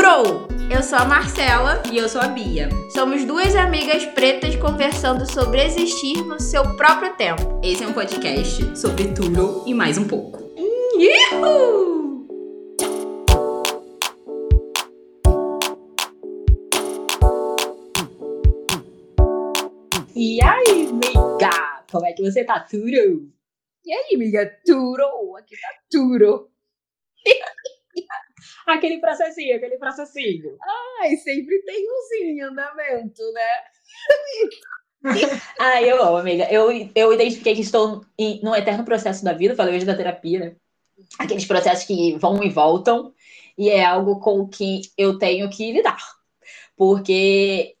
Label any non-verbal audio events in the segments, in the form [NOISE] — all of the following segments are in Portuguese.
Turo! Eu sou a Marcela e eu sou a Bia. Somos duas amigas pretas conversando sobre existir no seu próprio tempo. Esse é um podcast sobre Turo e mais um pouco. Uhul! E aí, amiga? Como é que você tá, Turo? E aí, amiga? Turo? Aqui tá Turo. [LAUGHS] aquele processinho, aquele processinho. Ai, sempre tem um em andamento, né? [LAUGHS] Ai, eu amo, amiga. Eu, eu identifiquei que estou em, num eterno processo da vida, falei hoje da terapia, né? Aqueles processos que vão e voltam, e é algo com que eu tenho que lidar. Porque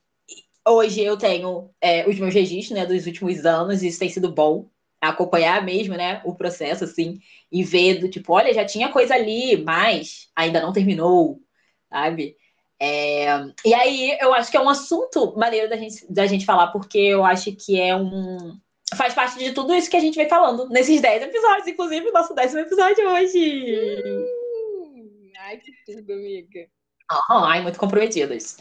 hoje eu tenho é, os meus registros né, dos últimos anos, e isso tem sido bom acompanhar mesmo, né, o processo, assim, e ver do tipo, olha, já tinha coisa ali, mas ainda não terminou, sabe? É... E aí eu acho que é um assunto maneiro da gente, da gente falar, porque eu acho que é um. Faz parte de tudo isso que a gente vem falando nesses 10 episódios, inclusive o nosso décimo episódio hoje. Hum, ai, que tudo, amiga. ai, muito comprometidas.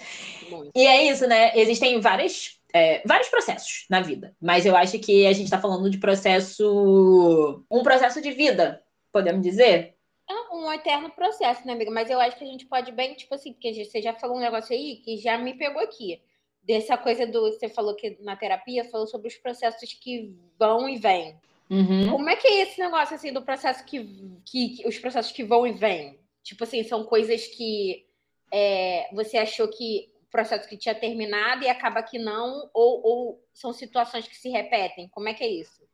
Muito. E é isso, né? Existem várias é, vários processos na vida, mas eu acho que a gente está falando de processo. um processo de vida, podemos dizer? É um eterno processo, né, amiga? Mas eu acho que a gente pode bem, tipo assim, porque você já falou um negócio aí que já me pegou aqui. Dessa coisa do. Você falou que na terapia falou sobre os processos que vão e vêm. Uhum. Como é que é esse negócio assim do processo que, que, que os processos que vão e vêm? Tipo assim, são coisas que é, você achou que processo que tinha terminado e acaba que não, ou, ou são situações que se repetem? Como é que é isso?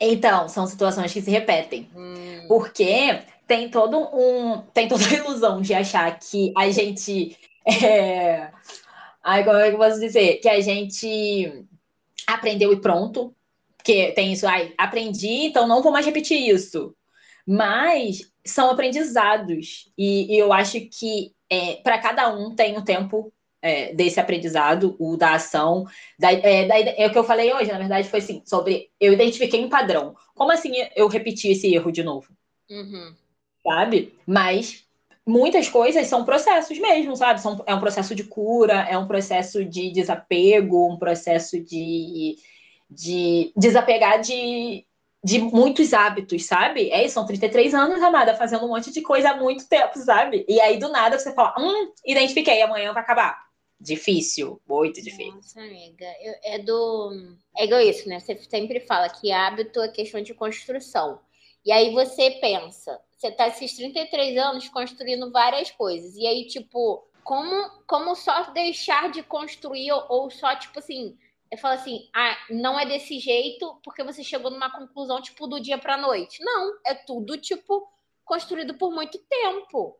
Então, são situações que se repetem. Hum. Porque tem todo um. Tem toda a ilusão de achar que a gente. É... Ai, como é que eu posso dizer? Que a gente aprendeu e pronto. Porque tem isso, ai, aprendi, então não vou mais repetir isso. Mas são aprendizados. E, e eu acho que é, para cada um tem um tempo é, desse aprendizado, o da ação. Da, é, da, é, o que eu falei hoje, na verdade, foi assim, sobre. Eu identifiquei um padrão. Como assim eu repeti esse erro de novo? Uhum. Sabe? Mas muitas coisas são processos mesmo, sabe? São, é um processo de cura, é um processo de desapego, um processo de, de desapegar de, de muitos hábitos, sabe? É isso, são 33 anos, amada, fazendo um monte de coisa há muito tempo, sabe? E aí, do nada, você fala, hum, identifiquei, amanhã vai acabar. Difícil, muito difícil. Nossa, amiga, eu, é do. É igual isso, né? Você sempre fala que hábito é questão de construção. E aí você pensa, você tá esses 33 anos construindo várias coisas. E aí, tipo, como, como só deixar de construir ou, ou só, tipo assim, eu falo assim, ah, não é desse jeito porque você chegou numa conclusão, tipo, do dia pra noite. Não, é tudo, tipo, construído por muito tempo.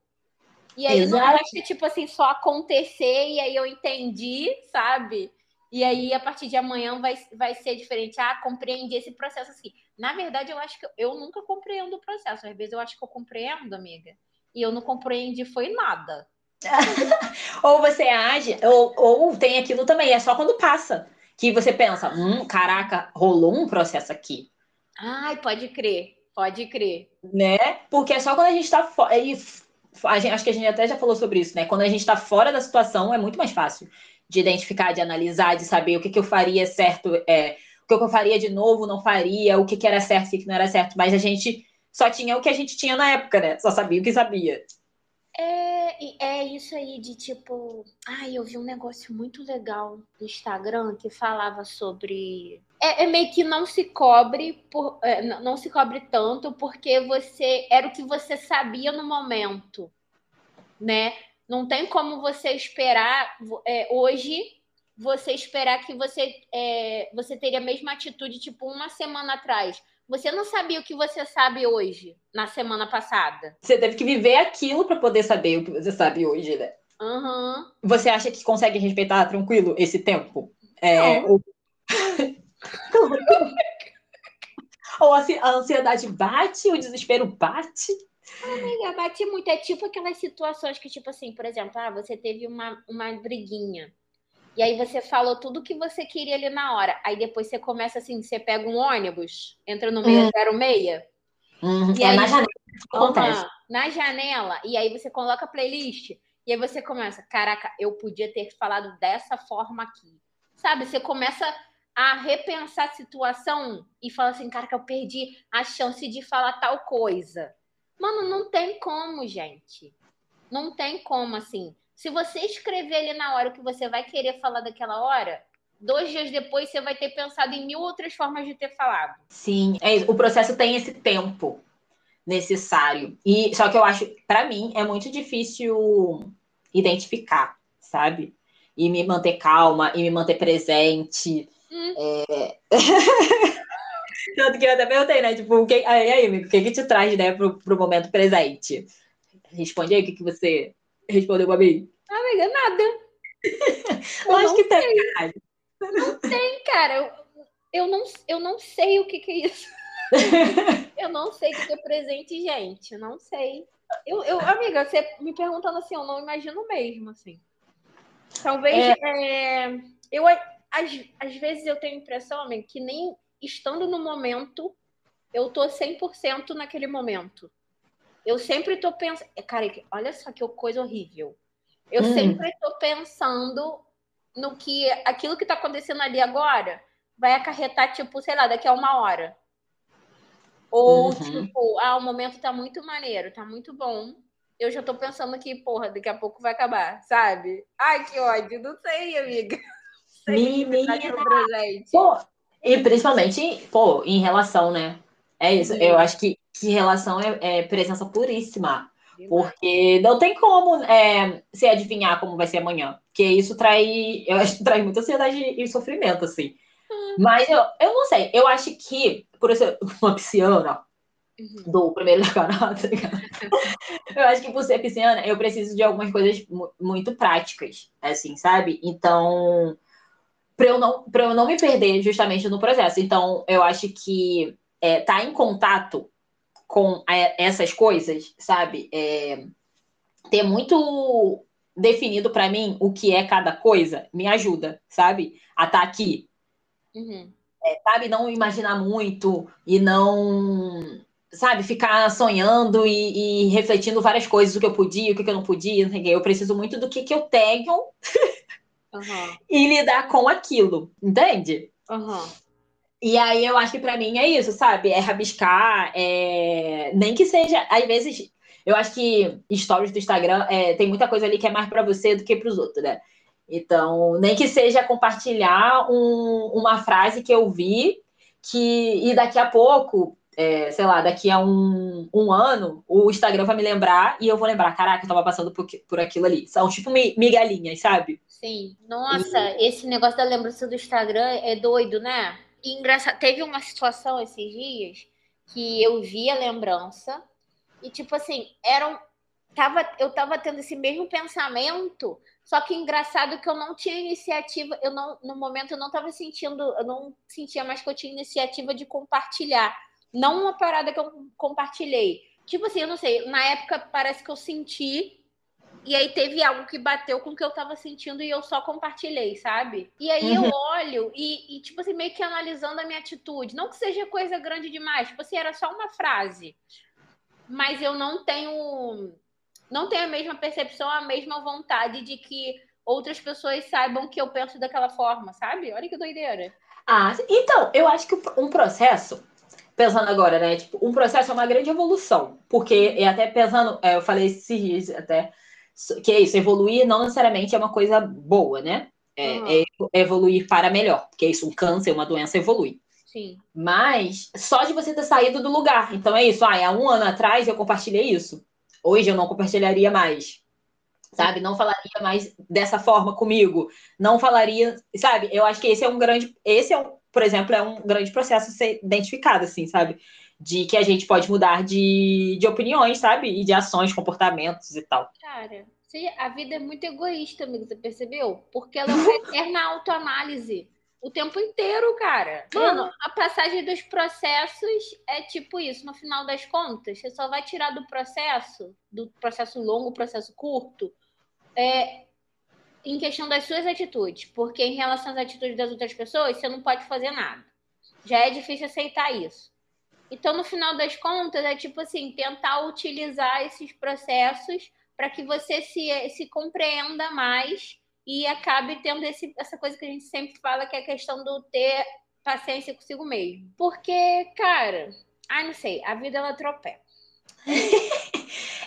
E aí Exato. não basta, tipo assim, só acontecer e aí eu entendi, sabe? E aí, a partir de amanhã, vai, vai ser diferente. Ah, compreendi esse processo assim. Na verdade, eu acho que eu, eu nunca compreendo o processo. Às vezes eu acho que eu compreendo, amiga. E eu não compreendi foi nada. [LAUGHS] ou você age, ou, ou tem aquilo também, é só quando passa. Que você pensa, hum, caraca, rolou um processo aqui. Ai, pode crer, pode crer. Né? Porque é só quando a gente tá fora a gente, acho que a gente até já falou sobre isso, né? Quando a gente está fora da situação, é muito mais fácil de identificar, de analisar, de saber o que, que eu faria certo, é, o que, eu faria de novo, não faria, o que, que era certo, o que, que não era certo. Mas a gente só tinha o que a gente tinha na época, né? Só sabia o que sabia. É, é isso aí de tipo. Ai, eu vi um negócio muito legal no Instagram que falava sobre. É, é meio que não se cobre, por, é, não se cobre tanto porque você. Era o que você sabia no momento, né? Não tem como você esperar é, hoje você esperar que você, é, você teria a mesma atitude, tipo, uma semana atrás. Você não sabia o que você sabe hoje, na semana passada. Você teve que viver aquilo para poder saber o que você sabe hoje, né? Uhum. Você acha que consegue respeitar tranquilo esse tempo? É, ou... [LAUGHS] ou a ansiedade bate, o desespero bate? Amiga, bate muito. É tipo aquelas situações que, tipo assim, por exemplo, ah, você teve uma, uma briguinha. E aí você falou tudo que você queria ali na hora. Aí depois você começa assim, você pega um ônibus, entra no 606. Uhum. E é aí, na janela. Acontece. na janela. E aí você coloca a playlist. E aí você começa, caraca, eu podia ter falado dessa forma aqui. Sabe? Você começa a repensar a situação e fala assim, cara, que eu perdi a chance de falar tal coisa. Mano, não tem como, gente. Não tem como, assim. Se você escrever ali na hora o que você vai querer falar daquela hora, dois dias depois você vai ter pensado em mil outras formas de ter falado. Sim, é o processo tem esse tempo necessário. E só que eu acho, para mim, é muito difícil identificar, sabe? E me manter calma, e me manter presente. Hum. É... [LAUGHS] Tanto que eu até perguntei, né? Tipo, que... aí, aí, amigo, o que, que te traz, né, pro, pro momento presente? Responde aí o que, que você respondeu pra mim. Amiga, nada. [LAUGHS] eu acho que tem, cara. Não tem, cara. Eu, eu, não, eu não sei o que, que é isso. [LAUGHS] eu não sei o que é presente, gente. Eu não sei. Eu, eu, amiga, você me perguntando assim, eu não imagino mesmo, assim. Talvez. É... É, eu, às, às vezes eu tenho a impressão, amiga, que nem estando no momento, eu tô 100% naquele momento. Eu sempre tô pensando. Cara, olha só que coisa horrível. Eu hum. sempre tô pensando no que aquilo que tá acontecendo ali agora vai acarretar, tipo, sei lá, daqui a uma hora. Ou, uhum. tipo, ah, o momento tá muito maneiro, tá muito bom. Eu já tô pensando que, porra, daqui a pouco vai acabar, sabe? Ai, que ódio, não sei, amiga. Menina! Pô, e principalmente, pô, em relação, né? É isso. Eu acho que, que relação é, é presença puríssima. Porque não tem como é, se adivinhar como vai ser amanhã. Porque isso trai, eu acho que traz muita ansiedade e sofrimento, assim. Hum. Mas eu, eu não sei, eu acho que, por ser [LAUGHS] uma pisciana, uhum. do primeiro [LAUGHS] decanato, tá eu acho que por ser pisciana, eu preciso de algumas coisas muito práticas, assim, sabe? Então, para eu, não, eu não me perder justamente no processo. Então, eu acho que é, tá em contato com essas coisas, sabe? É, ter muito definido para mim o que é cada coisa me ajuda, sabe? A estar tá aqui. Uhum. É, sabe? Não imaginar muito e não, sabe, ficar sonhando e, e, refletindo várias coisas, o que eu podia, o que eu não podia. Não eu preciso muito do que, que eu tenho [LAUGHS] uhum. e lidar com aquilo, entende? Uhum. E aí eu acho que para mim é isso, sabe? É rabiscar, é... nem que seja, às vezes, eu acho que stories do Instagram é, tem muita coisa ali que é mais para você do que para os outros, né? Então, nem que seja compartilhar um, uma frase que eu vi que e daqui a pouco, é, sei lá, daqui a um, um ano, o Instagram vai me lembrar e eu vou lembrar, caraca, eu tava passando por, por aquilo ali. São tipo migalhinhas, sabe? Sim. Nossa, e... esse negócio da lembrança do Instagram é doido, né? E engraçado, teve uma situação esses dias que eu vi a lembrança e, tipo assim, eram. Tava, eu tava tendo esse mesmo pensamento, só que engraçado que eu não tinha iniciativa, eu não, no momento eu não tava sentindo, eu não sentia mais que eu tinha iniciativa de compartilhar. Não uma parada que eu compartilhei. Tipo assim, eu não sei, na época parece que eu senti e aí teve algo que bateu com o que eu tava sentindo e eu só compartilhei, sabe? E aí uhum. eu olho e, e, tipo assim, meio que analisando a minha atitude. Não que seja coisa grande demais, tipo assim, era só uma frase. Mas eu não tenho. Não tenho a mesma percepção, a mesma vontade de que outras pessoas saibam que eu penso daquela forma, sabe? Olha que doideira. Ah, então, eu acho que um processo pensando agora, né? Tipo, um processo é uma grande evolução. Porque, e até pensando, é, eu falei esses dias até, que é isso, evoluir não necessariamente é uma coisa boa, né? É, uhum. é evoluir para melhor, porque é isso, um câncer, uma doença evolui. Sim. Mas só de você ter saído do lugar. Então é isso. Ah, há um ano atrás eu compartilhei isso. Hoje eu não compartilharia mais. Sabe? Não falaria mais dessa forma comigo. Não falaria. Sabe? Eu acho que esse é um grande. Esse é um, por exemplo, é um grande processo ser identificado, assim, sabe? De que a gente pode mudar de, de opiniões, sabe? E de ações, comportamentos e tal. Cara, a vida é muito egoísta, amigo, você percebeu? Porque ela é uma [LAUGHS] eterna autoanálise. O tempo inteiro, cara. Mano, a passagem dos processos é tipo isso. No final das contas, você só vai tirar do processo, do processo longo, processo curto, é, em questão das suas atitudes. Porque em relação às atitudes das outras pessoas, você não pode fazer nada. Já é difícil aceitar isso. Então, no final das contas, é tipo assim, tentar utilizar esses processos para que você se, se compreenda mais e acabe tendo esse, essa coisa que a gente sempre fala, que é a questão do ter paciência consigo mesmo. Porque, cara, ai, não sei, a vida ela atropela.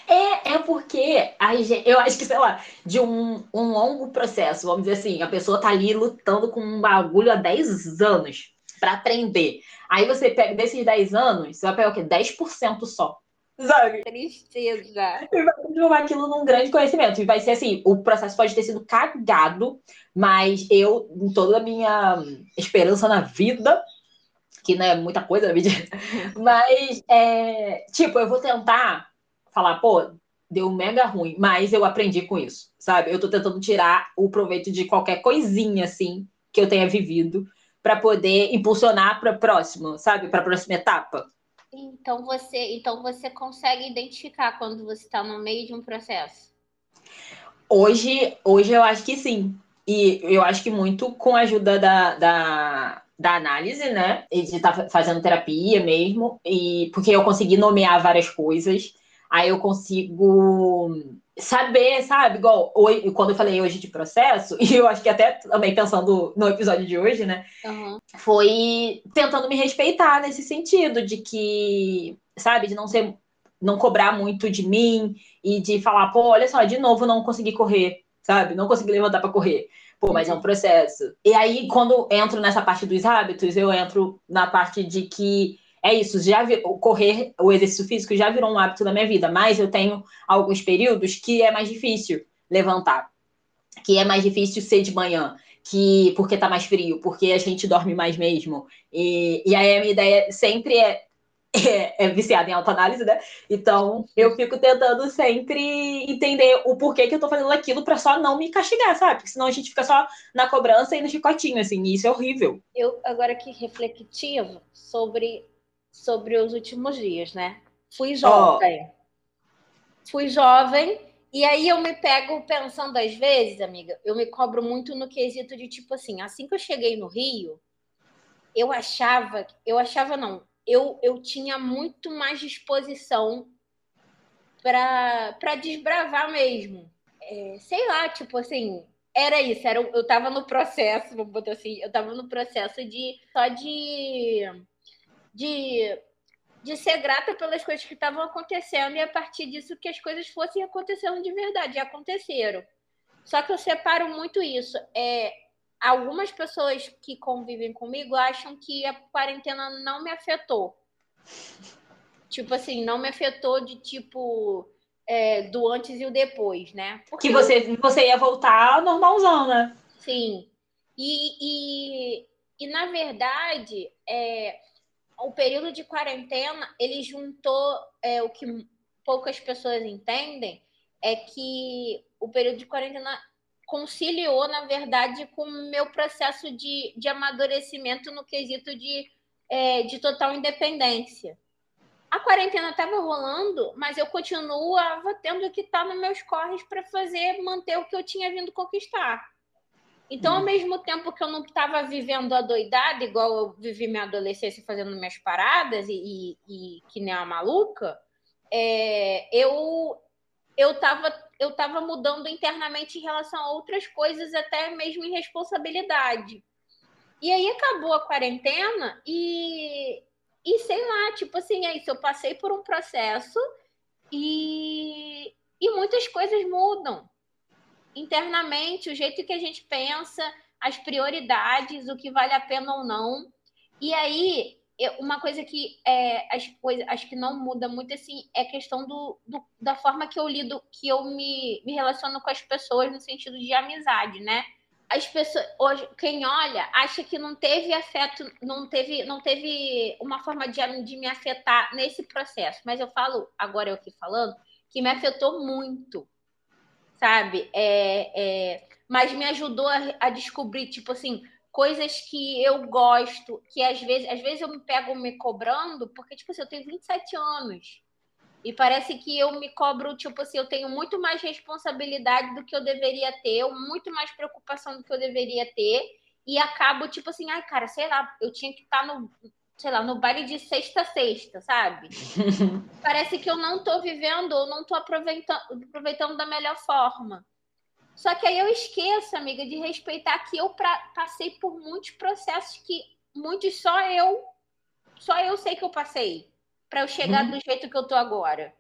É, é porque a gente, eu acho que, sei lá, de um, um longo processo, vamos dizer assim, a pessoa tá ali lutando com um bagulho há 10 anos para aprender. Aí você pega desses 10 anos, você vai pegar o quê? 10% só. Sabe? Tristeza. E vai transformar aquilo num grande conhecimento. E vai ser assim: o processo pode ter sido cagado, mas eu, em toda a minha esperança na vida, que não é muita coisa na vida, [LAUGHS] mas, é, tipo, eu vou tentar falar, pô, deu mega ruim, mas eu aprendi com isso, sabe? Eu tô tentando tirar o proveito de qualquer coisinha, assim, que eu tenha vivido, para poder impulsionar para próximo, sabe? Para a próxima etapa. Então você, então você consegue identificar quando você está no meio de um processo? Hoje, hoje eu acho que sim. E eu acho que muito com a ajuda da, da, da análise, né? E de estar tá fazendo terapia mesmo. E porque eu consegui nomear várias coisas. Aí eu consigo saber, sabe? Igual hoje, quando eu falei hoje de processo, [LAUGHS] e eu acho que até também pensando no episódio de hoje, né? Uhum. Foi tentando me respeitar nesse sentido, de que, sabe, de não ser, não cobrar muito de mim e de falar, pô, olha só, de novo não consegui correr, sabe? Não consegui levantar para correr. Pô, mas é um processo. E aí, quando entro nessa parte dos hábitos, eu entro na parte de que é isso, já vi, correr, o exercício físico já virou um hábito da minha vida, mas eu tenho alguns períodos que é mais difícil levantar, que é mais difícil ser de manhã, que porque tá mais frio, porque a gente dorme mais mesmo. E, e aí a minha ideia sempre é, [LAUGHS] é, é viciada em autoanálise, né? Então eu fico tentando sempre entender o porquê que eu tô fazendo aquilo para só não me castigar, sabe? Porque senão a gente fica só na cobrança e no chicotinho, assim, e isso é horrível. Eu, agora que refletivo sobre sobre os últimos dias, né? Fui jovem. Oh. Fui jovem. E aí eu me pego pensando às vezes, amiga, eu me cobro muito no quesito de tipo assim, assim que eu cheguei no Rio, eu achava, eu achava não, eu, eu tinha muito mais disposição para desbravar mesmo. É, sei lá, tipo assim, era isso, era, eu tava no processo, vou botar assim, eu tava no processo de só de de, de ser grata pelas coisas que estavam acontecendo e a partir disso que as coisas fossem acontecendo de verdade, e aconteceram. Só que eu separo muito isso. É, algumas pessoas que convivem comigo acham que a quarentena não me afetou. Tipo assim, não me afetou de tipo é, do antes e o depois, né? Porque que você, você ia voltar normalzão, né? Sim. E, e, e na verdade, é, o período de quarentena ele juntou é, o que poucas pessoas entendem é que o período de quarentena conciliou, na verdade, com o meu processo de, de amadurecimento no quesito de, é, de total independência. A quarentena estava rolando, mas eu continuava tendo que estar nos meus corres para fazer, manter o que eu tinha vindo conquistar. Então, ao hum. mesmo tempo que eu não estava vivendo a doidada, igual eu vivi minha adolescência fazendo minhas paradas e, e, e que nem uma maluca, é, eu eu estava eu tava mudando internamente em relação a outras coisas, até mesmo em responsabilidade. E aí acabou a quarentena e, e sei lá, tipo assim, é isso, eu passei por um processo e, e muitas coisas mudam internamente, o jeito que a gente pensa, as prioridades, o que vale a pena ou não. E aí, uma coisa que é, as coisas, acho que não muda muito assim é a questão do, do, da forma que eu lido, que eu me, me relaciono com as pessoas no sentido de amizade, né? As pessoas hoje, quem olha, acha que não teve afeto, não teve, não teve uma forma de, de me afetar nesse processo. Mas eu falo, agora eu aqui falando, que me afetou muito sabe? É, é, mas me ajudou a, a, descobrir, tipo assim, coisas que eu gosto, que às vezes, às vezes eu me pego me cobrando, porque, tipo assim, eu tenho 27 anos. E parece que eu me cobro, tipo assim, eu tenho muito mais responsabilidade do que eu deveria ter, muito mais preocupação do que eu deveria ter, e acabo, tipo assim, ai, cara, sei lá, eu tinha que estar tá no. Sei lá, no baile de sexta a sexta, sabe? [LAUGHS] Parece que eu não tô vivendo ou não tô aproveitando, aproveitando da melhor forma. Só que aí eu esqueço, amiga, de respeitar que eu pra, passei por muitos processos que muitos só eu, só eu sei que eu passei para eu chegar uhum. do jeito que eu tô agora.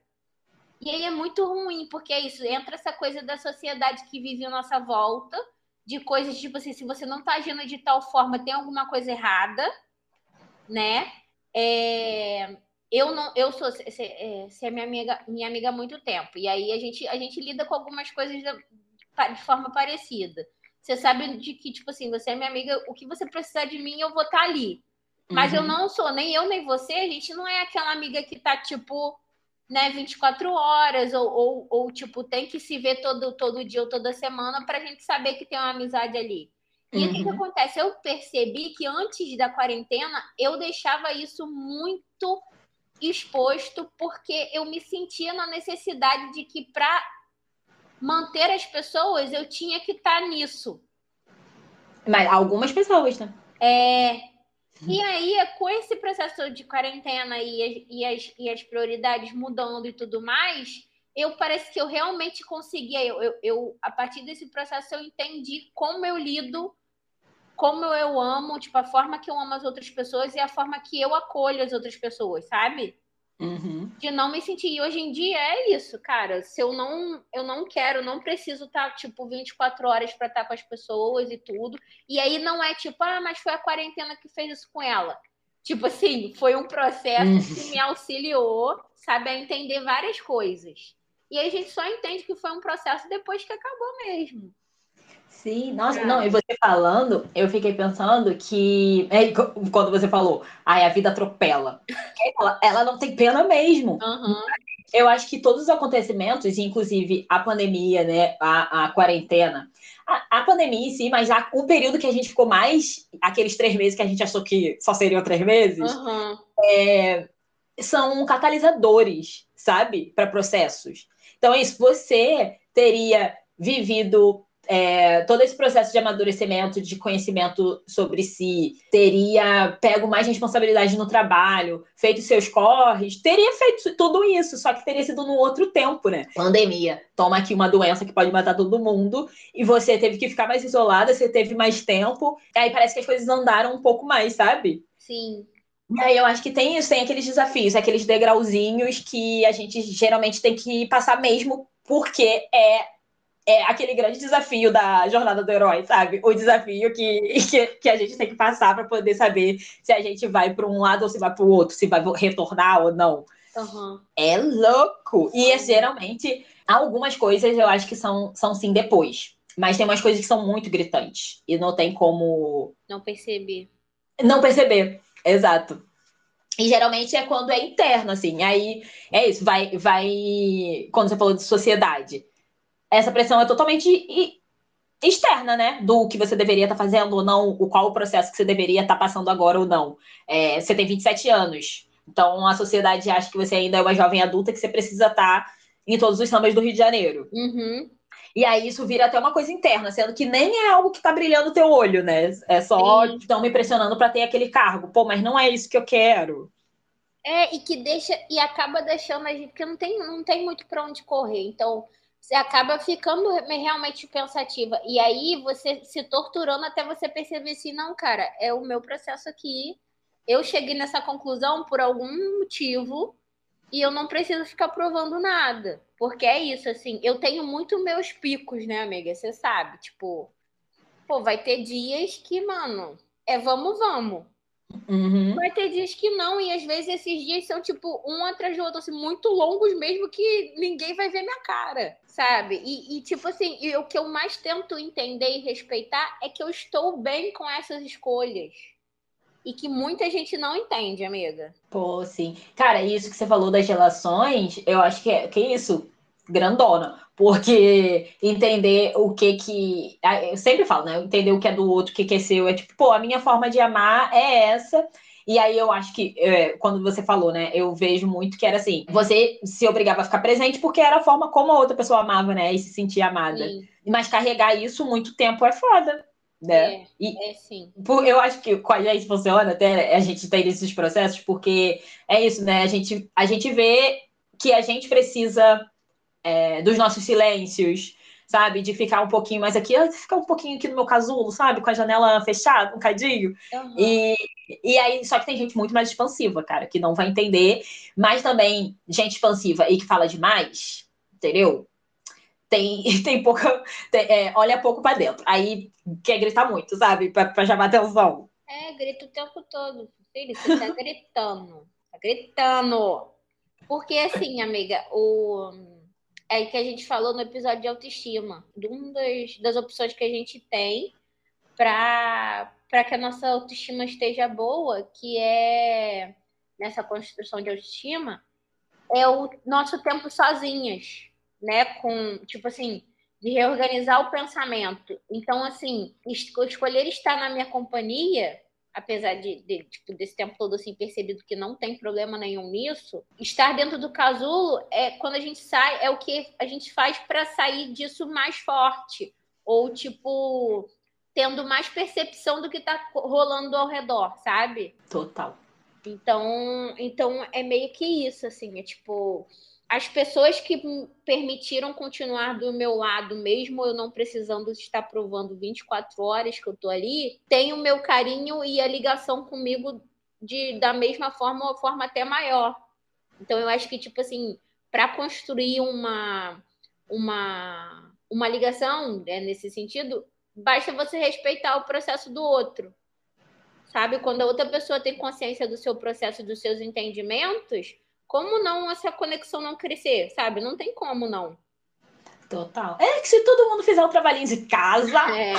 E aí é muito ruim, porque é isso, entra essa coisa da sociedade que vive à nossa volta, de coisas tipo assim, se você não tá agindo de tal forma, tem alguma coisa errada, né? É, eu não, eu sou, você é, é minha amiga, minha amiga há muito tempo, e aí a gente, a gente lida com algumas coisas de forma parecida. Você sabe de que, tipo assim, você é minha amiga, o que você precisar de mim, eu vou estar tá ali. Mas uhum. eu não sou, nem eu, nem você, a gente não é aquela amiga que tá, tipo, né, 24 horas, ou, ou, ou tipo, tem que se ver todo, todo dia ou toda semana pra gente saber que tem uma amizade ali. E uhum. o que, que uhum. acontece? Eu percebi que antes da quarentena eu deixava isso muito exposto, porque eu me sentia na necessidade de que para manter as pessoas, eu tinha que estar tá nisso. Mas algumas pessoas, né? É. E aí, com esse processo de quarentena e as, e as, e as prioridades mudando e tudo mais, eu parece que eu realmente conseguia. Eu, eu, eu, a partir desse processo, eu entendi como eu lido, como eu amo, tipo, a forma que eu amo as outras pessoas e a forma que eu acolho as outras pessoas, sabe? Uhum. De não me sentir. E hoje em dia é isso, cara. Se eu não, eu não quero, não preciso estar, tá, tipo, 24 horas para estar tá com as pessoas e tudo. E aí não é tipo, ah, mas foi a quarentena que fez isso com ela. Tipo assim, foi um processo uhum. que me auxiliou, sabe, a entender várias coisas. E a gente só entende que foi um processo depois que acabou mesmo. Sim, nossa, é. não, e você falando, eu fiquei pensando que. É, quando você falou, ai, a vida atropela. Ela, ela não tem pena mesmo. Uhum. Eu acho que todos os acontecimentos, inclusive a pandemia, né, a, a quarentena, a, a, pandemia em si, mas já o período que a gente ficou mais, aqueles três meses que a gente achou que só seriam três meses, uhum. é, são catalisadores, sabe, para processos. Então é isso, você teria vivido é, todo esse processo de amadurecimento, de conhecimento sobre si, teria pego mais responsabilidade no trabalho, feito seus corres, teria feito tudo isso, só que teria sido num outro tempo, né? Pandemia. Toma aqui uma doença que pode matar todo mundo, e você teve que ficar mais isolada, você teve mais tempo, aí parece que as coisas andaram um pouco mais, sabe? Sim. E aí eu acho que tem isso, tem aqueles desafios, aqueles degrauzinhos que a gente geralmente tem que passar mesmo, porque é é aquele grande desafio da jornada do herói, sabe? O desafio que, [LAUGHS] que, que a gente tem que passar para poder saber se a gente vai para um lado ou se vai para o outro, se vai retornar ou não. Uhum. É louco! E é, geralmente, algumas coisas eu acho que são, são sim depois. Mas tem umas coisas que são muito gritantes. E não tem como. Não perceber. Não perceber, exato. E geralmente é quando é interno, assim. Aí é isso, vai. vai Quando você falou de sociedade essa pressão é totalmente externa, né? Do que você deveria estar tá fazendo ou não, o qual o processo que você deveria estar tá passando agora ou não. É, você tem 27 anos, então a sociedade acha que você ainda é uma jovem adulta que você precisa estar tá em todos os sambas do Rio de Janeiro. Uhum. E aí isso vira até uma coisa interna, sendo que nem é algo que tá brilhando o teu olho, né? É só estão me pressionando para ter aquele cargo. Pô, mas não é isso que eu quero. É, e que deixa e acaba deixando a gente, porque não tem, não tem muito para onde correr. Então, você acaba ficando realmente pensativa. E aí você se torturando até você perceber assim, não, cara, é o meu processo aqui. Eu cheguei nessa conclusão por algum motivo e eu não preciso ficar provando nada. Porque é isso, assim, eu tenho muito meus picos, né, amiga? Você sabe, tipo, pô, vai ter dias que, mano, é vamos, vamos. Uhum. Vai ter dias que não, e às vezes esses dias são, tipo, um atrás do outro, assim, muito longos mesmo, que ninguém vai ver minha cara, sabe? E, e, tipo assim, e o que eu mais tento entender e respeitar é que eu estou bem com essas escolhas. E que muita gente não entende, amiga. Pô, sim. Cara, isso que você falou das relações, eu acho que é, que é isso grandona, porque entender o que que. Eu sempre falo, né? Entender o que é do outro, o que, que é seu. É tipo, pô, a minha forma de amar é essa. E aí eu acho que, é, quando você falou, né, eu vejo muito que era assim, você se obrigava a ficar presente porque era a forma como a outra pessoa amava, né, e se sentia amada. Sim. Mas carregar isso muito tempo é foda. né? É, e, é sim. Por, eu acho que com a gente funciona até a gente tem esses processos, porque é isso, né? A gente, a gente vê que a gente precisa é, dos nossos silêncios, sabe? De ficar um pouquinho mais aqui, ficar um pouquinho aqui no meu casulo, sabe? Com a janela fechada, um cadinho. Uhum. E, e aí, só que tem gente muito mais expansiva, cara, que não vai entender, mas também gente expansiva e que fala demais, entendeu? Tem, [LAUGHS] tem pouca. Tem, é, olha pouco para dentro. Aí quer gritar muito, sabe? Pra chamar atenção. É, grita o tempo todo. Filho, você tá [LAUGHS] gritando. Tá gritando. Porque assim, amiga, o é que a gente falou no episódio de autoestima, de uma das, das opções que a gente tem para que a nossa autoestima esteja boa, que é nessa construção de autoestima, é o nosso tempo sozinhas, né? Com, tipo assim, de reorganizar o pensamento. Então, assim, escolher estar na minha companhia apesar de, de tipo, desse tempo todo assim percebido que não tem problema nenhum nisso, estar dentro do casulo é quando a gente sai é o que a gente faz para sair disso mais forte ou tipo tendo mais percepção do que está rolando ao redor, sabe? Total. Então, então é meio que isso assim, é tipo as pessoas que permitiram continuar do meu lado, mesmo eu não precisando estar provando 24 horas que eu tô ali, têm o meu carinho e a ligação comigo de da mesma forma, uma forma até maior. Então eu acho que tipo assim, para construir uma uma uma ligação né, nesse sentido, basta você respeitar o processo do outro. Sabe? Quando a outra pessoa tem consciência do seu processo, dos seus entendimentos, como não essa conexão não crescer, sabe? Não tem como não. Total. É que se todo mundo fizer o trabalhinho de casa, é.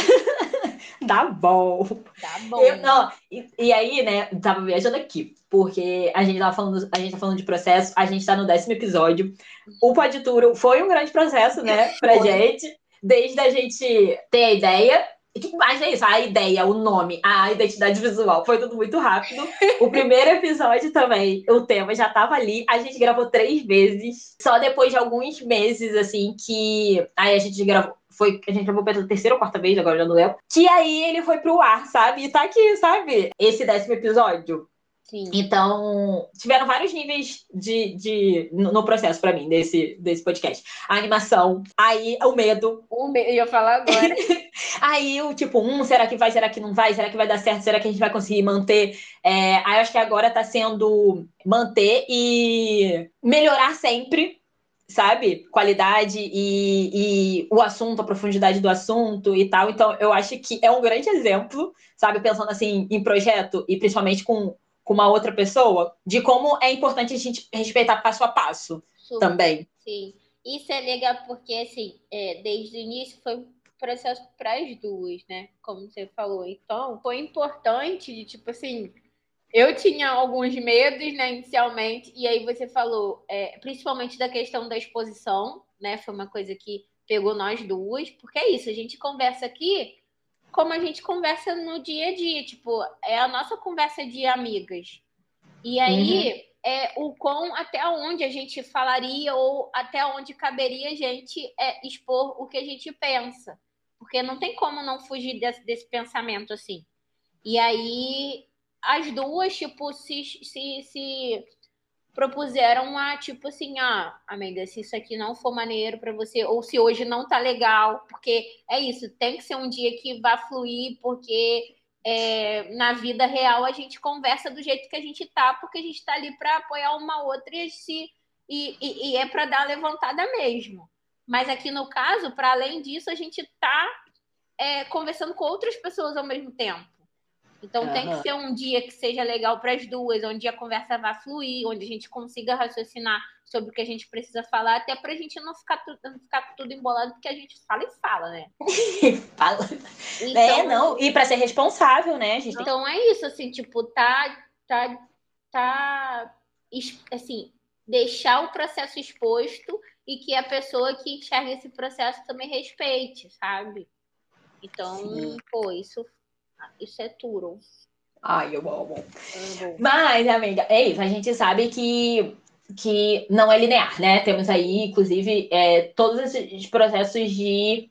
[LAUGHS] dá bom. Dá bom. Eu, não, e, e, aí, né, tava viajando aqui, porque a gente tava falando, a gente tá falando de processo, a gente tá no décimo episódio. O Podturo foi um grande processo, né, pra foi. gente. Desde a gente ter a ideia mas é isso, a ideia, o nome, a identidade visual, foi tudo muito rápido. O primeiro episódio também, o tema já tava ali. A gente gravou três vezes. Só depois de alguns meses, assim, que. Aí a gente gravou. Foi, a gente gravou pela terceira ou quarta vez, agora já não lembro. Que aí ele foi pro ar, sabe? E tá aqui, sabe? Esse décimo episódio. Sim. Então, tiveram vários níveis de, de no processo para mim desse, desse podcast. A animação, aí o medo. O medo, ia falar agora. [LAUGHS] aí o tipo, um, será que vai, será que não vai? Será que vai dar certo? Será que a gente vai conseguir manter? É, aí eu acho que agora tá sendo manter e melhorar sempre, sabe? Qualidade e, e, o assunto, a profundidade do assunto e tal. Então, eu acho que é um grande exemplo, sabe? Pensando assim em projeto e principalmente com com uma outra pessoa, de como é importante a gente respeitar passo a passo Super, também. Sim. Isso é legal porque, assim, é, desde o início foi um processo para as duas, né? Como você falou. Então, foi importante de, tipo assim, eu tinha alguns medos, né, inicialmente, e aí você falou, é, principalmente da questão da exposição, né? Foi uma coisa que pegou nós duas, porque é isso, a gente conversa aqui como a gente conversa no dia a dia, tipo, é a nossa conversa de amigas. E aí uhum. é o quão até onde a gente falaria ou até onde caberia a gente é, expor o que a gente pensa. Porque não tem como não fugir desse, desse pensamento assim. E aí as duas, tipo, se, se, se propuseram a tipo assim, ah, amiga, se isso aqui não for maneiro para você, ou se hoje não tá legal, porque é isso, tem que ser um dia que vá fluir, porque é, na vida real a gente conversa do jeito que a gente tá, porque a gente tá ali para apoiar uma outra e, se, e, e, e é para dar levantada mesmo. Mas aqui no caso, para além disso, a gente tá é, conversando com outras pessoas ao mesmo tempo. Então uhum. tem que ser um dia que seja legal para as duas, onde a conversa vá fluir, onde a gente consiga raciocinar sobre o que a gente precisa falar, até para a gente não ficar, tu, não ficar tudo embolado, porque a gente fala e fala, né? [LAUGHS] fala. Então, é, não, e para ser responsável, né? então tem... é isso, assim, tipo, tá, tá, tá, assim, deixar o processo exposto e que a pessoa que enxerga esse processo também respeite, sabe? Então, Sim. pô, isso isso é Turo. Ai, eu amo. Mas, amiga, é isso. A gente sabe que, que não é linear, né? Temos aí, inclusive, é, todos esses processos de,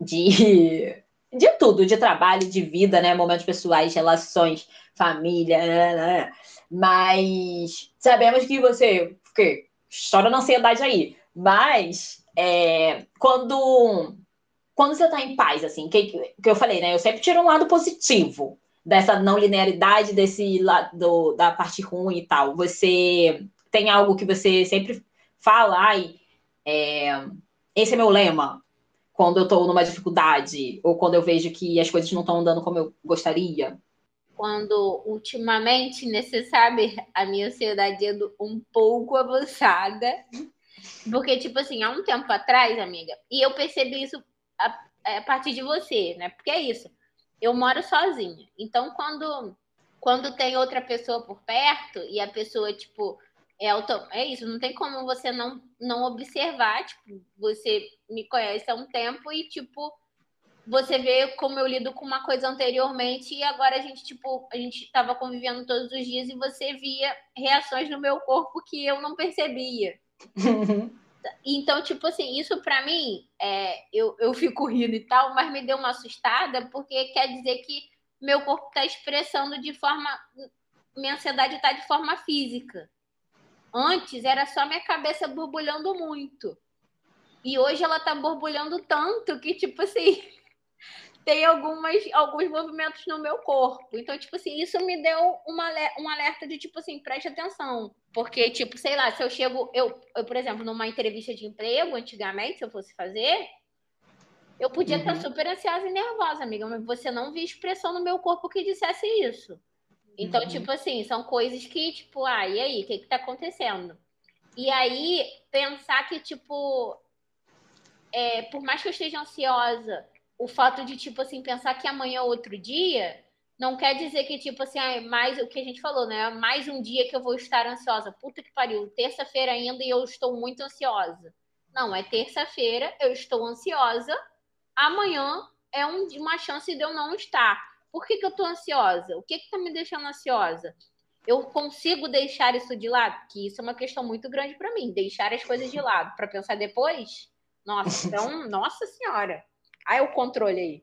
de, [LAUGHS] de tudo, de trabalho, de vida, né? Momentos pessoais, relações, família, né? né, né. mas sabemos que você que, chora na ansiedade aí. Mas é, quando, quando você está em paz, assim, que, que eu falei, né? Eu sempre tiro um lado positivo dessa não linearidade, desse lado da parte ruim e tal. Você tem algo que você sempre fala, ai, é, esse é meu lema, quando eu estou numa dificuldade, ou quando eu vejo que as coisas não estão andando como eu gostaria? Quando ultimamente, né, você sabe, a minha ansiedade é um pouco avançada. Porque, tipo assim, há um tempo atrás, amiga, e eu percebi isso a, a partir de você, né? Porque é isso. Eu moro sozinha. Então, quando, quando tem outra pessoa por perto e a pessoa, tipo, é, auto... é isso, não tem como você não, não observar, tipo, você me conhece há um tempo e, tipo, você vê como eu lido com uma coisa anteriormente e agora a gente, tipo, a gente estava convivendo todos os dias e você via reações no meu corpo que eu não percebia. [LAUGHS] então, tipo assim, isso para mim, é, eu, eu fico rindo e tal, mas me deu uma assustada porque quer dizer que meu corpo está expressando de forma. Minha ansiedade está de forma física. Antes era só minha cabeça borbulhando muito. E hoje ela tá borbulhando tanto que, tipo assim, [LAUGHS] tem algumas, alguns movimentos no meu corpo. Então, tipo assim, isso me deu uma, um alerta de, tipo assim, preste atenção. Porque, tipo, sei lá, se eu chego, eu, eu por exemplo, numa entrevista de emprego, antigamente, se eu fosse fazer, eu podia uhum. estar super ansiosa e nervosa, amiga, mas você não via expressão no meu corpo que dissesse isso. Então, uhum. tipo assim, são coisas que, tipo, ah, e aí, o que que tá acontecendo? E aí, pensar que, tipo, é, por mais que eu esteja ansiosa, o fato de, tipo assim, pensar que amanhã é outro dia, não quer dizer que, tipo assim, ah, é mais o que a gente falou, né? Mais um dia que eu vou estar ansiosa. Puta que pariu, terça-feira ainda e eu estou muito ansiosa. Não, é terça-feira, eu estou ansiosa, amanhã é um, uma chance de eu não estar. Por que, que eu tô ansiosa? O que que tá me deixando ansiosa? Eu consigo deixar isso de lado? Que isso é uma questão muito grande para mim, deixar as coisas de lado para pensar depois. Nossa, [LAUGHS] então, nossa senhora. Aí o controle aí.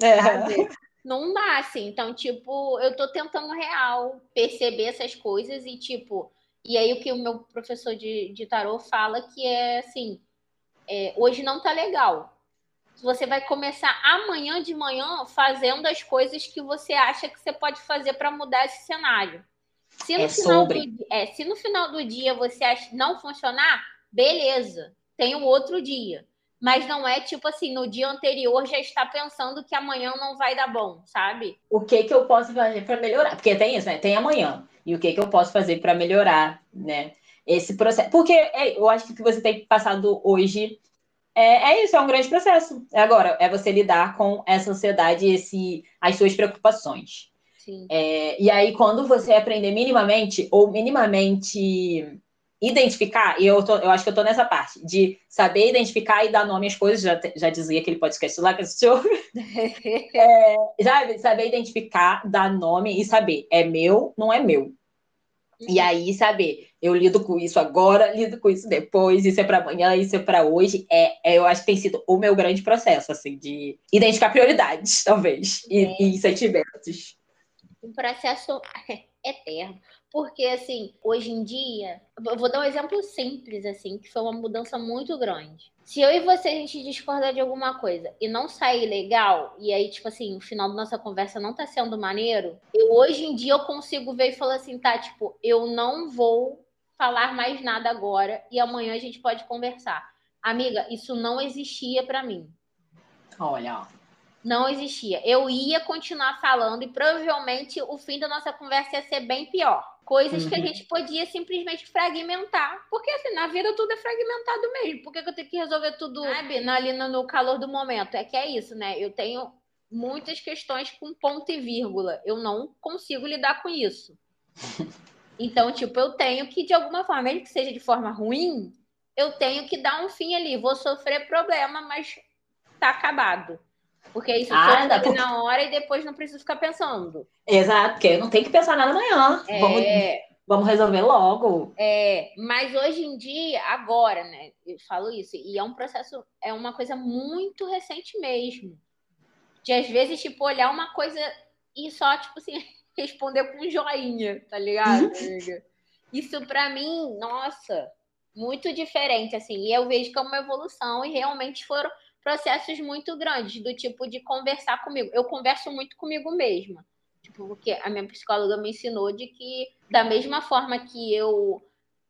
É. Não dá, assim. Então, tipo, eu tô tentando real perceber essas coisas e, tipo, e aí o que o meu professor de, de tarô fala que é assim, é, hoje não tá legal você vai começar amanhã de manhã fazendo as coisas que você acha que você pode fazer para mudar esse cenário. Se no, é final sobre... do, é, se no final do dia você acha não funcionar, beleza, tem o outro dia. Mas não é tipo assim, no dia anterior já está pensando que amanhã não vai dar bom, sabe? O que que eu posso fazer para melhorar? Porque tem isso, né? Tem amanhã. E o que que eu posso fazer para melhorar, né? Esse processo. Porque é, eu acho que você tem passado hoje é, é isso, é um grande processo. É agora, é você lidar com essa ansiedade e esse, as suas preocupações. É, e aí, quando você aprender minimamente, ou minimamente identificar, e eu, tô, eu acho que eu tô nessa parte, de saber identificar e dar nome às coisas, já, já dizia aquele podcast lá que assistiu. [LAUGHS] é, já saber identificar, dar nome e saber, é meu, não é meu. E aí, saber, eu lido com isso agora, lido com isso depois, isso é para amanhã, isso é para hoje. É, é, eu acho que tem sido o meu grande processo, assim, de identificar prioridades, talvez, e, é. e sentimentos. Um processo [LAUGHS] eterno. Porque, assim, hoje em dia, eu vou dar um exemplo simples, assim, que foi uma mudança muito grande. Se eu e você a gente discordar de alguma coisa e não sair legal, e aí, tipo assim, o final da nossa conversa não tá sendo maneiro, eu hoje em dia eu consigo ver e falar assim, tá, tipo, eu não vou falar mais nada agora e amanhã a gente pode conversar. Amiga, isso não existia para mim. Olha, não existia. Eu ia continuar falando e provavelmente o fim da nossa conversa ia ser bem pior. Coisas uhum. que a uhum. gente podia simplesmente fragmentar. Porque assim, na vida tudo é fragmentado mesmo. Por que, eu tenho que resolver tudo sabe, ali no, no calor do momento? É que é isso, né? Eu tenho muitas questões com ponto e vírgula. Eu não consigo lidar com isso. [LAUGHS] Então, tipo, eu tenho que, de alguma forma, mesmo que seja de forma ruim, eu tenho que dar um fim ali. Vou sofrer problema, mas tá acabado. Porque isso ah, porque... na hora e depois não preciso ficar pensando. Exato, porque não tenho que pensar nada amanhã. É... Vamos, vamos resolver logo. É, mas hoje em dia, agora, né? Eu falo isso, e é um processo, é uma coisa muito recente mesmo. De às vezes, tipo, olhar uma coisa e só, tipo assim, [LAUGHS] responder com um joinha, tá ligado, uhum. amiga? Isso para mim, nossa, muito diferente, assim. E eu vejo como uma evolução e realmente foram processos muito grandes, do tipo de conversar comigo. Eu converso muito comigo mesma. Tipo, porque a minha psicóloga me ensinou de que, da mesma forma que eu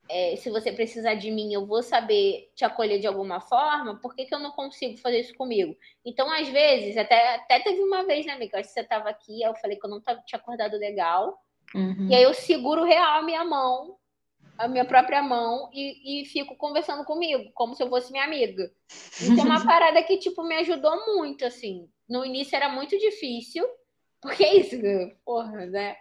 é, se você precisar de mim, eu vou saber te acolher de alguma forma, por que, que eu não consigo fazer isso comigo? Então, às vezes, até, até teve uma vez, né, amiga? Acho que você estava aqui, eu falei que eu não tava, tinha acordado legal. Uhum. E aí eu seguro real a minha mão, a minha própria mão, e, e fico conversando comigo, como se eu fosse minha amiga. Isso é uma [LAUGHS] parada que, tipo, me ajudou muito, assim. No início era muito difícil, porque é isso, porra, né?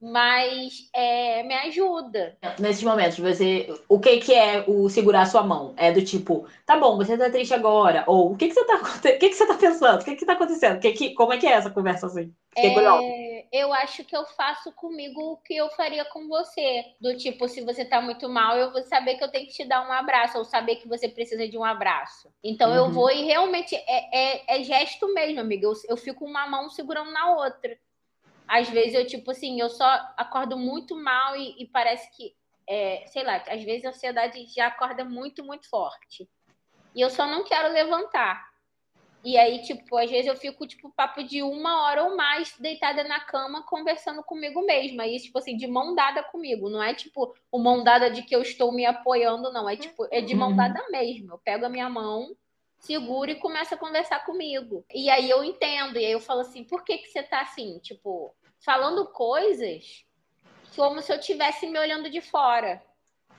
mas é, me ajuda. Nesses momentos, você, o que que é o segurar a sua mão? É do tipo, tá bom, você tá triste agora, ou o que que você tá, [LAUGHS] o que que você tá pensando? O que que tá acontecendo? Que que, como é que é essa conversa assim? É, eu acho que eu faço comigo o que eu faria com você. Do tipo, se você tá muito mal, eu vou saber que eu tenho que te dar um abraço, ou saber que você precisa de um abraço. Então uhum. eu vou e realmente é, é, é gesto mesmo, amiga. Eu, eu fico uma mão segurando na outra às vezes eu, tipo assim, eu só acordo muito mal e, e parece que, é, sei lá, às vezes a ansiedade já acorda muito, muito forte. E eu só não quero levantar. E aí, tipo, às vezes eu fico, tipo, papo de uma hora ou mais deitada na cama conversando comigo mesma. E, tipo assim, de mão dada comigo. Não é, tipo, o mão dada de que eu estou me apoiando, não. É, tipo, é de mão uhum. dada mesmo. Eu pego a minha mão seguro e começa a conversar comigo. E aí eu entendo, e aí eu falo assim, por que que você tá assim, tipo, falando coisas como se eu estivesse me olhando de fora.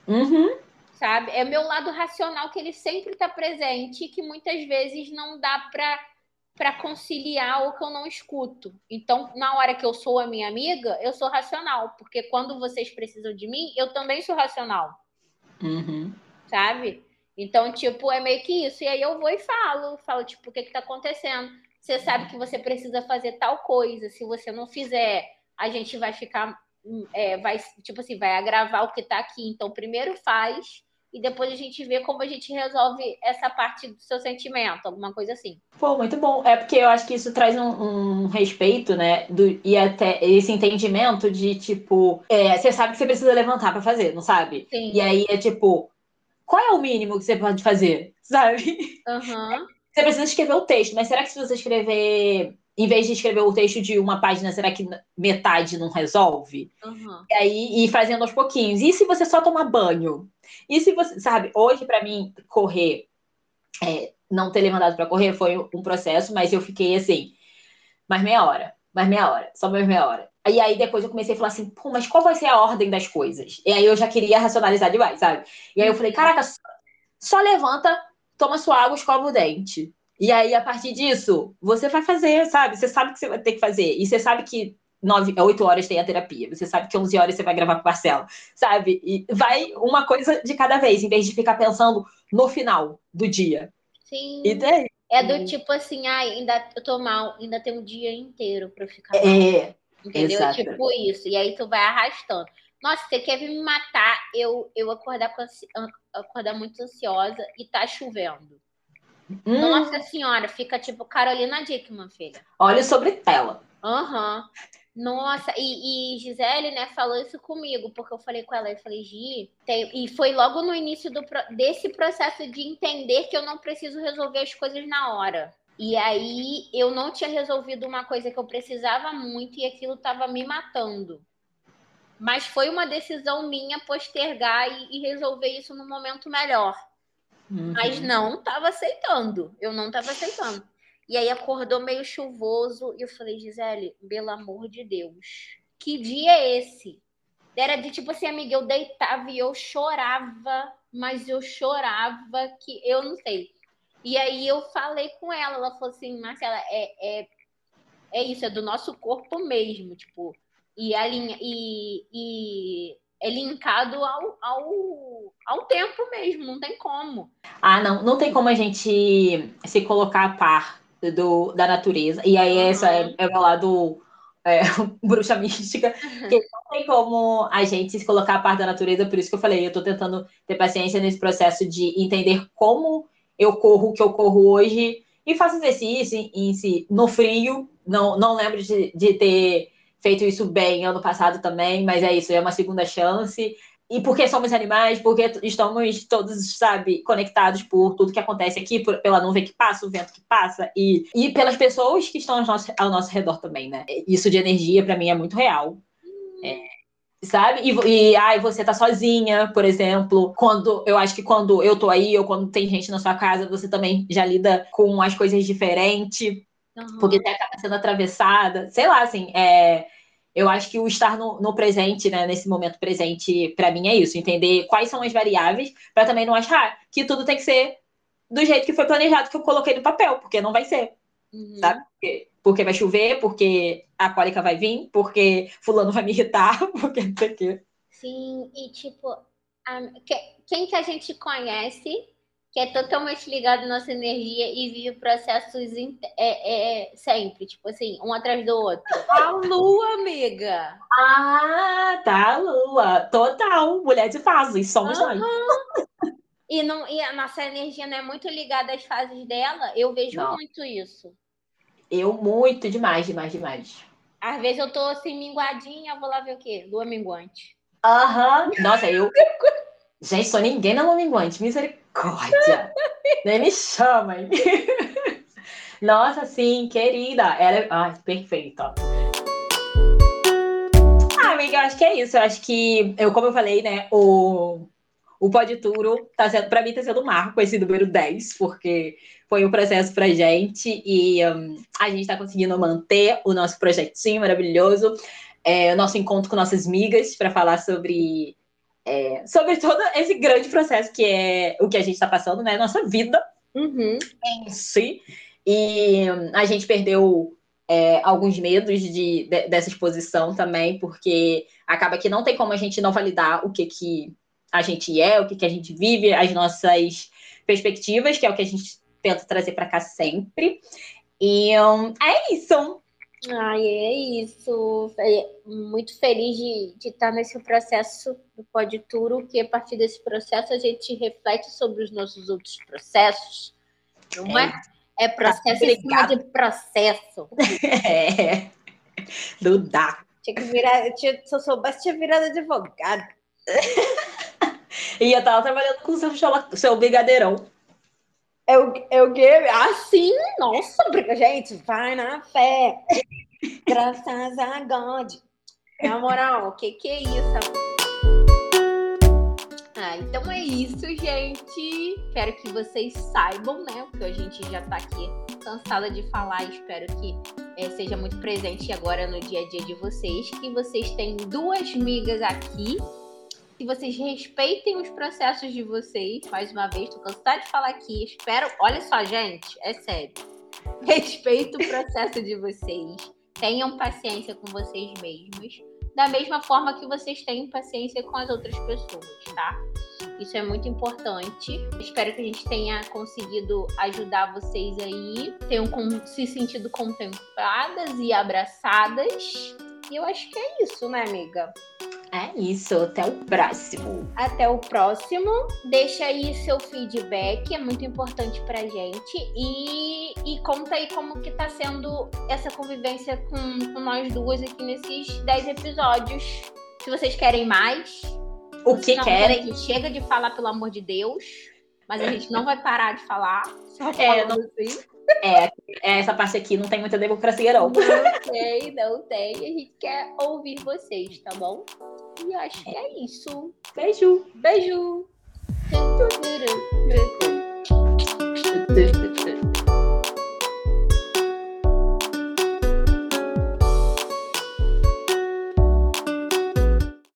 Uhum. Sabe? É meu lado racional que ele sempre está presente e que muitas vezes não dá para para conciliar o que eu não escuto. Então, na hora que eu sou a minha amiga, eu sou racional, porque quando vocês precisam de mim, eu também sou racional. Uhum. Sabe? Então, tipo, é meio que isso. E aí eu vou e falo, falo, tipo, o que que tá acontecendo? Você sabe que você precisa fazer tal coisa. Se você não fizer, a gente vai ficar, é, vai, tipo assim, vai agravar o que tá aqui. Então, primeiro faz e depois a gente vê como a gente resolve essa parte do seu sentimento, alguma coisa assim. Pô, muito bom. É porque eu acho que isso traz um, um respeito, né? Do, e até esse entendimento de tipo, é, você sabe que você precisa levantar para fazer, não sabe? Sim. E aí é tipo, qual é o mínimo que você pode fazer? [LAUGHS] Sabe? Uhum. Você precisa escrever o texto, mas será que se você escrever, em vez de escrever o texto de uma página, será que metade não resolve? Uhum. E aí, ir fazendo aos pouquinhos. E se você só tomar banho? E se você, sabe, hoje para mim, correr, é, não ter levantado para correr foi um processo, mas eu fiquei assim, mais meia hora, mais meia hora, só mais meia hora. E aí depois eu comecei a falar assim, pô, mas qual vai ser a ordem das coisas? E aí eu já queria racionalizar demais, sabe? E aí eu falei, caraca, só levanta, toma sua água, escova o dente. E aí, a partir disso, você vai fazer, sabe? Você sabe que você vai ter que fazer. E você sabe que nove, oito horas tem a terapia. Você sabe que 11 horas você vai gravar com o Marcelo, sabe? E vai uma coisa de cada vez, em vez de ficar pensando no final do dia. Sim. E daí? É do tipo assim, ah, ainda eu tô mal, ainda tem um dia inteiro pra eu ficar mal. É, Entendeu? Exato. Tipo isso. E aí tu vai arrastando. Nossa, você quer vir me matar? Eu, eu acordar, com, acordar muito ansiosa e tá chovendo. Hum. Nossa senhora, fica tipo Carolina Dickman, filha. Olha sobre tela. Aham. Uhum. Nossa, e, e, Gisele, né, falou isso comigo, porque eu falei com ela, eu falei, Gi, tem... e foi logo no início do, desse processo de entender que eu não preciso resolver as coisas na hora. E aí eu não tinha resolvido uma coisa que eu precisava muito e aquilo estava me matando. Mas foi uma decisão minha postergar e, e resolver isso no momento melhor. Uhum. Mas não estava aceitando. Eu não estava aceitando. E aí acordou meio chuvoso e eu falei, Gisele, pelo amor de Deus, que dia é esse? Era de tipo assim, amiga, eu deitava e eu chorava, mas eu chorava que eu não sei. E aí eu falei com ela, ela falou assim, Marcela, é, é, é isso, é do nosso corpo mesmo, tipo, e, a linha, e, e é linkado ao, ao, ao tempo mesmo, não tem como. Ah, não, não tem como a gente se colocar a par do, da natureza. E aí, uhum. essa é, é o lado é, [LAUGHS] bruxa mística, que [LAUGHS] não tem como a gente se colocar a par da natureza, por isso que eu falei, eu tô tentando ter paciência nesse processo de entender como eu corro o que eu corro hoje e faço exercício em, em si, no frio. Não, não lembro de, de ter feito isso bem ano passado também, mas é isso, é uma segunda chance. E porque somos animais, porque estamos todos, sabe, conectados por tudo que acontece aqui, por, pela nuvem que passa, o vento que passa, e, e pelas pessoas que estão ao nosso, ao nosso redor também, né? Isso de energia, para mim, é muito real. É, sabe? E, e ai, você tá sozinha, por exemplo. Quando eu acho que quando eu tô aí, ou quando tem gente na sua casa, você também já lida com as coisas diferentes. Uhum. Porque você acaba sendo atravessada. Sei lá, assim, é eu acho que o estar no, no presente, né, nesse momento presente, para mim é isso, entender quais são as variáveis, para também não achar que tudo tem que ser do jeito que foi planejado, que eu coloquei no papel, porque não vai ser. Uhum. Sabe? Porque, porque vai chover, porque a cólica vai vir, porque fulano vai me irritar, [LAUGHS] porque não sei o quê. Sim, e tipo, a, quem que a gente conhece que é totalmente ligado à nossa energia e vive processos é, é, sempre, tipo assim, um atrás do outro. A lua, amiga. Ah, tá, a lua. Total, mulher de fases, somos uhum. nós. E, não, e a nossa energia não é muito ligada às fases dela, eu vejo não. muito isso. Eu muito, demais, demais, demais. Às vezes eu tô assim, minguadinha, vou lá ver o quê? Lua minguante. Aham. Uhum. Nossa, eu. [LAUGHS] Gente, sou ninguém na lua minguante, misericórdia misericórdia! [LAUGHS] Nem me chamem! Nossa, sim, querida! Ela é. Ai, perfeita! Ah, amiga, eu acho que é isso. Eu acho que, eu, como eu falei, né, o, o Pode Turo tá sendo, pra mim, tá sendo um marco esse número 10, porque foi um processo pra gente e um, a gente tá conseguindo manter o nosso projetinho maravilhoso, é, o nosso encontro com nossas migas para falar sobre é, sobre todo esse grande processo que é o que a gente está passando, né? Nossa vida uhum. em si. E a gente perdeu é, alguns medos de, de, dessa exposição também, porque acaba que não tem como a gente não validar o que, que a gente é, o que, que a gente vive, as nossas perspectivas, que é o que a gente tenta trazer para cá sempre. E um, é isso. Ai, é isso. É muito feliz de, de estar nesse processo do Pode Turo, que a partir desse processo a gente reflete sobre os nossos outros processos. Não é? É, é processo em cima de processo. [LAUGHS] É. Não dá. Tinha que virar, tinha, se eu soubesse, tinha virado advogado. [LAUGHS] e eu tava trabalhando com o seu, seu brigadeirão. É o, é o quê? Ah! Nossa, gente, vai na fé. [LAUGHS] Graças a God. Na moral, o que, que é isso? Ah, então é isso, gente. Espero que vocês saibam, né? Porque a gente já tá aqui cansada de falar. Espero que é, seja muito presente agora no dia a dia de vocês. Que vocês têm duas migas aqui que vocês respeitem os processos de vocês. Mais uma vez, tô cansada de falar aqui. Espero. Olha só, gente, é sério. Respeito o processo de vocês. Tenham paciência com vocês mesmos. Da mesma forma que vocês têm paciência com as outras pessoas, tá? Isso é muito importante. Espero que a gente tenha conseguido ajudar vocês aí, tenham se sentido contempladas e abraçadas. E eu acho que é isso, né, amiga? É isso, até o próximo. Até o próximo. Deixa aí seu feedback, é muito importante pra gente. E, e conta aí como que tá sendo essa convivência com, com nós duas aqui nesses 10 episódios. Se vocês querem mais. O que querem? Que chega de falar, pelo amor de Deus. Mas a gente não vai parar de falar. Só é, não... assim. É, é, essa parte aqui não tem muita democracia, não. Não tem, não tem. A gente quer ouvir vocês, tá bom? E acho que é isso. Beijo. Beijo.